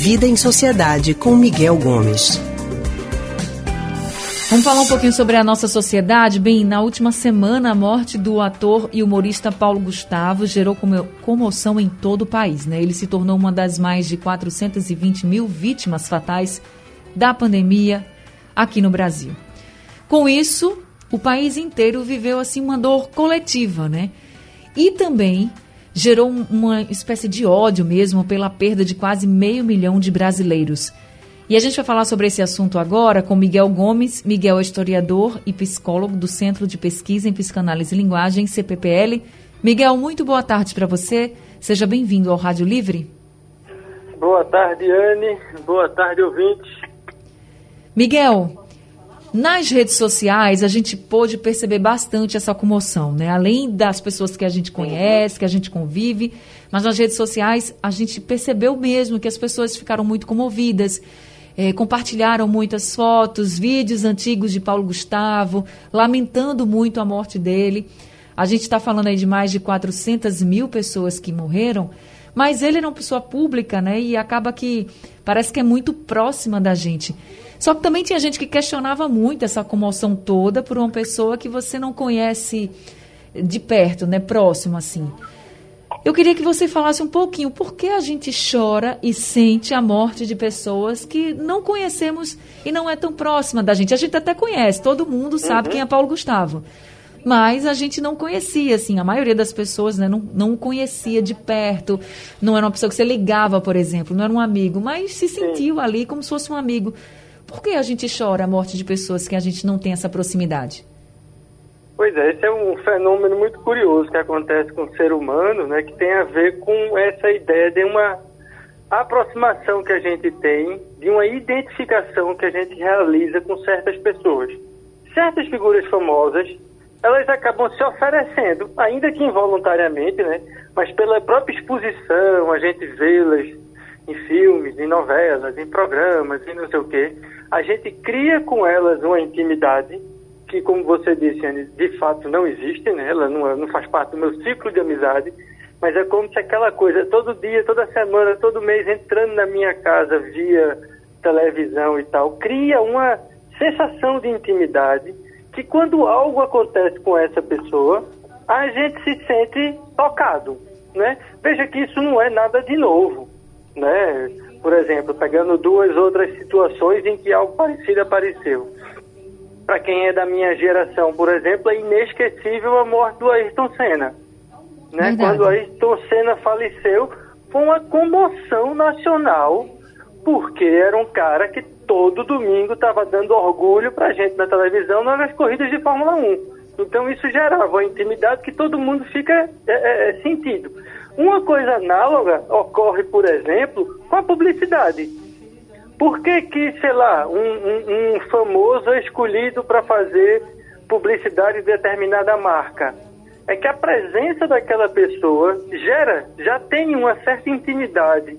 Vida em Sociedade com Miguel Gomes. Vamos falar um pouquinho sobre a nossa sociedade. Bem, na última semana, a morte do ator e humorista Paulo Gustavo gerou comoção em todo o país. Né? Ele se tornou uma das mais de 420 mil vítimas fatais da pandemia aqui no Brasil. Com isso, o país inteiro viveu assim uma dor coletiva, né? E também gerou uma espécie de ódio mesmo pela perda de quase meio milhão de brasileiros. E a gente vai falar sobre esse assunto agora com Miguel Gomes. Miguel é historiador e psicólogo do Centro de Pesquisa em Psicanálise e Linguagem, CPPL. Miguel, muito boa tarde para você. Seja bem-vindo ao Rádio Livre. Boa tarde, Anne. Boa tarde, ouvintes. Miguel, nas redes sociais a gente pôde perceber bastante essa comoção, né? Além das pessoas que a gente conhece, que a gente convive, mas nas redes sociais a gente percebeu mesmo que as pessoas ficaram muito comovidas é, compartilharam muitas fotos, vídeos antigos de Paulo Gustavo, lamentando muito a morte dele. A gente está falando aí de mais de 400 mil pessoas que morreram, mas ele era uma pessoa pública, né? E acaba que parece que é muito próxima da gente. Só que também tinha gente que questionava muito essa comoção toda por uma pessoa que você não conhece de perto, né? Próximo, assim. Eu queria que você falasse um pouquinho por que a gente chora e sente a morte de pessoas que não conhecemos e não é tão próxima da gente. A gente até conhece, todo mundo sabe uhum. quem é Paulo Gustavo. Mas a gente não conhecia, assim, a maioria das pessoas né, não, não conhecia de perto, não era uma pessoa que você ligava, por exemplo, não era um amigo, mas se sentiu Sim. ali como se fosse um amigo. Por que a gente chora a morte de pessoas que a gente não tem essa proximidade? Pois é, esse é um fenômeno muito curioso que acontece com o ser humano, né, que tem a ver com essa ideia de uma aproximação que a gente tem, de uma identificação que a gente realiza com certas pessoas. Certas figuras famosas, elas acabam se oferecendo, ainda que involuntariamente, né, mas pela própria exposição, a gente vê-las em filmes, em novelas, em programas, e não sei o quê, a gente cria com elas uma intimidade que, como você disse, Anne, de fato não existe, né? ela não, não faz parte do meu ciclo de amizade, mas é como se aquela coisa, todo dia, toda semana, todo mês, entrando na minha casa via televisão e tal, cria uma sensação de intimidade que quando algo acontece com essa pessoa, a gente se sente tocado, né? Veja que isso não é nada de novo, né? Por exemplo, pegando duas outras situações em que algo parecido apareceu para quem é da minha geração, por exemplo, é inesquecível a morte do Ayrton Senna. Né? Quando Ayrton Senna faleceu, foi uma comoção nacional, porque era um cara que todo domingo estava dando orgulho para a gente na televisão nas corridas de Fórmula 1. Então isso gerava uma intimidade que todo mundo fica é, é, é sentido. Uma coisa análoga ocorre, por exemplo, com a publicidade. Por que que, sei lá, um, um, um famoso é escolhido para fazer publicidade de determinada marca? É que a presença daquela pessoa gera, já tem uma certa intimidade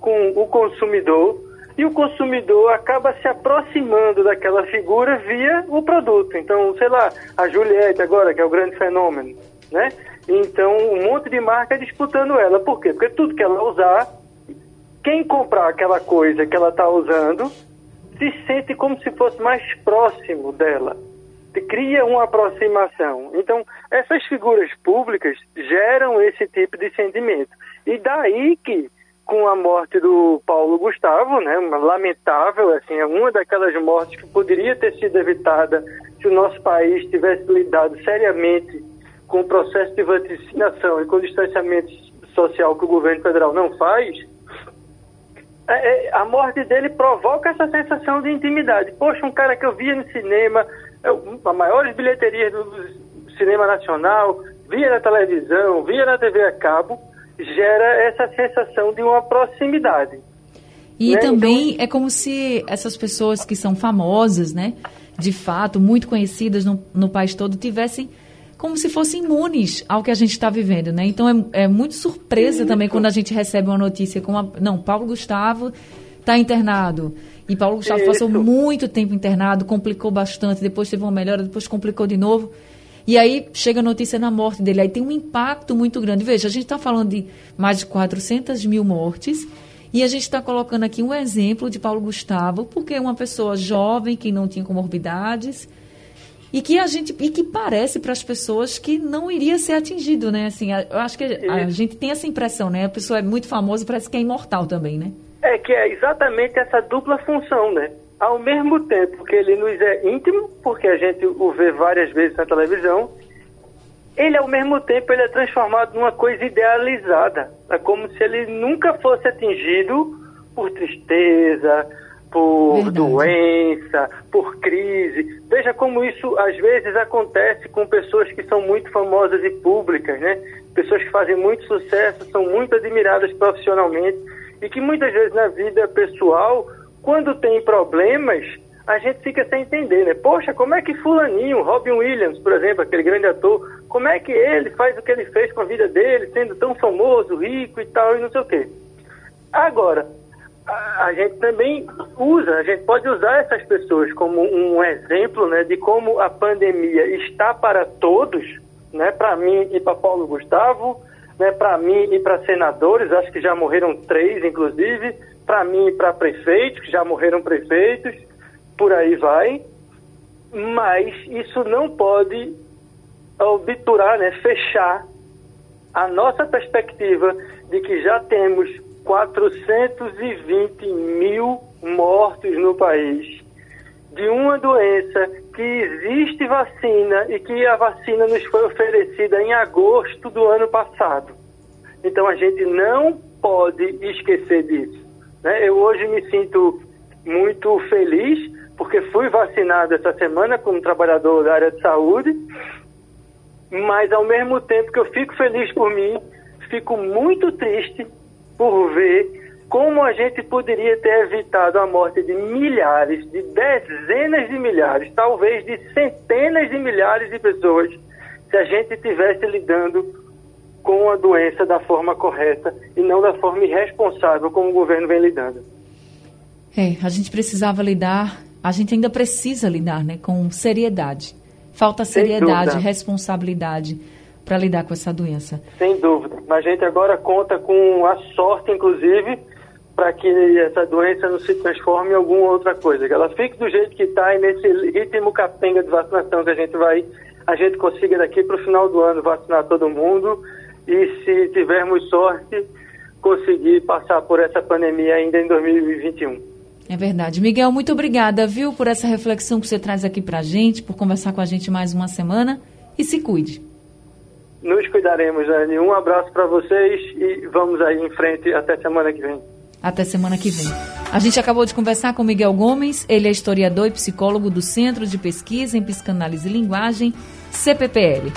com o consumidor e o consumidor acaba se aproximando daquela figura via o produto. Então, sei lá, a Juliette agora, que é o grande fenômeno, né? Então, um monte de marca disputando ela. Por quê? Porque tudo que ela usar quem comprar aquela coisa que ela está usando se sente como se fosse mais próximo dela. Cria uma aproximação. Então, essas figuras públicas geram esse tipo de sentimento. E daí que, com a morte do Paulo Gustavo, né, lamentável, assim, é uma daquelas mortes que poderia ter sido evitada se o nosso país tivesse lidado seriamente com o processo de vacinação e com o distanciamento social que o governo federal não faz, é, é, a morte dele provoca essa sensação de intimidade. Poxa, um cara que eu via no cinema, a maiores bilheterias do cinema nacional, via na televisão, via na TV a cabo, gera essa sensação de uma proximidade. E né? também então, é como se essas pessoas que são famosas, né, de fato, muito conhecidas no, no país todo, tivessem como se fossem imunes ao que a gente está vivendo, né? Então é, é muito surpresa também quando a gente recebe uma notícia como a, não, Paulo Gustavo está internado. E Paulo Gustavo Isso. passou muito tempo internado, complicou bastante, depois teve uma melhora, depois complicou de novo. E aí chega a notícia da morte dele. Aí tem um impacto muito grande. Veja, a gente está falando de mais de 400 mil mortes E a gente está colocando aqui um exemplo de Paulo Gustavo, porque é uma pessoa jovem que não tinha comorbidades e que a gente e que parece para as pessoas que não iria ser atingido, né? Assim, eu acho que a, a gente tem essa impressão, né? A pessoa é muito famosa, parece que é imortal também, né? É que é exatamente essa dupla função, né? Ao mesmo tempo que ele nos é íntimo, porque a gente o vê várias vezes na televisão, ele ao mesmo tempo ele é transformado numa coisa idealizada. É como se ele nunca fosse atingido por tristeza, por Verdade. doença, por crise. Veja como isso às vezes acontece com pessoas que são muito famosas e públicas, né? Pessoas que fazem muito sucesso, são muito admiradas profissionalmente e que muitas vezes na vida pessoal, quando tem problemas, a gente fica sem entender, né? Poxa, como é que fulaninho, Robin Williams, por exemplo, aquele grande ator, como é que ele faz o que ele fez com a vida dele, sendo tão famoso, rico e tal, e não sei o quê. Agora, a, a gente também usa, a gente pode usar essas pessoas como um exemplo, né, de como a pandemia está para todos, né, para mim e para Paulo Gustavo, né, para mim e para senadores, acho que já morreram três, inclusive, para mim e para prefeitos, que já morreram prefeitos, por aí vai, mas isso não pode obturar, né, fechar a nossa perspectiva de que já temos 420 mil mortos no país de uma doença que existe vacina e que a vacina nos foi oferecida em agosto do ano passado. Então a gente não pode esquecer disso. Né? Eu hoje me sinto muito feliz porque fui vacinado essa semana como trabalhador da área de saúde, mas ao mesmo tempo que eu fico feliz por mim, fico muito triste por ver como a gente poderia ter evitado a morte de milhares, de dezenas de milhares, talvez de centenas de milhares de pessoas, se a gente estivesse lidando com a doença da forma correta e não da forma irresponsável como o governo vem lidando. É, a gente precisava lidar a gente ainda precisa lidar né, com seriedade. Falta seriedade, responsabilidade para lidar com essa doença. Sem dúvida. Mas a gente agora conta com a sorte, inclusive, para que essa doença não se transforme em alguma outra coisa. Que ela fique do jeito que está e nesse ritmo capenga de vacinação que a gente vai, a gente consiga daqui para o final do ano vacinar todo mundo e se tivermos sorte, conseguir passar por essa pandemia ainda em 2021. É verdade. Miguel, muito obrigada, viu, por essa reflexão que você traz aqui para a gente, por conversar com a gente mais uma semana. E se cuide. Nos cuidaremos, Anne. Um abraço para vocês e vamos aí em frente até semana que vem. Até semana que vem. A gente acabou de conversar com Miguel Gomes, ele é historiador e psicólogo do Centro de Pesquisa em Psicanálise e Linguagem, CPPL.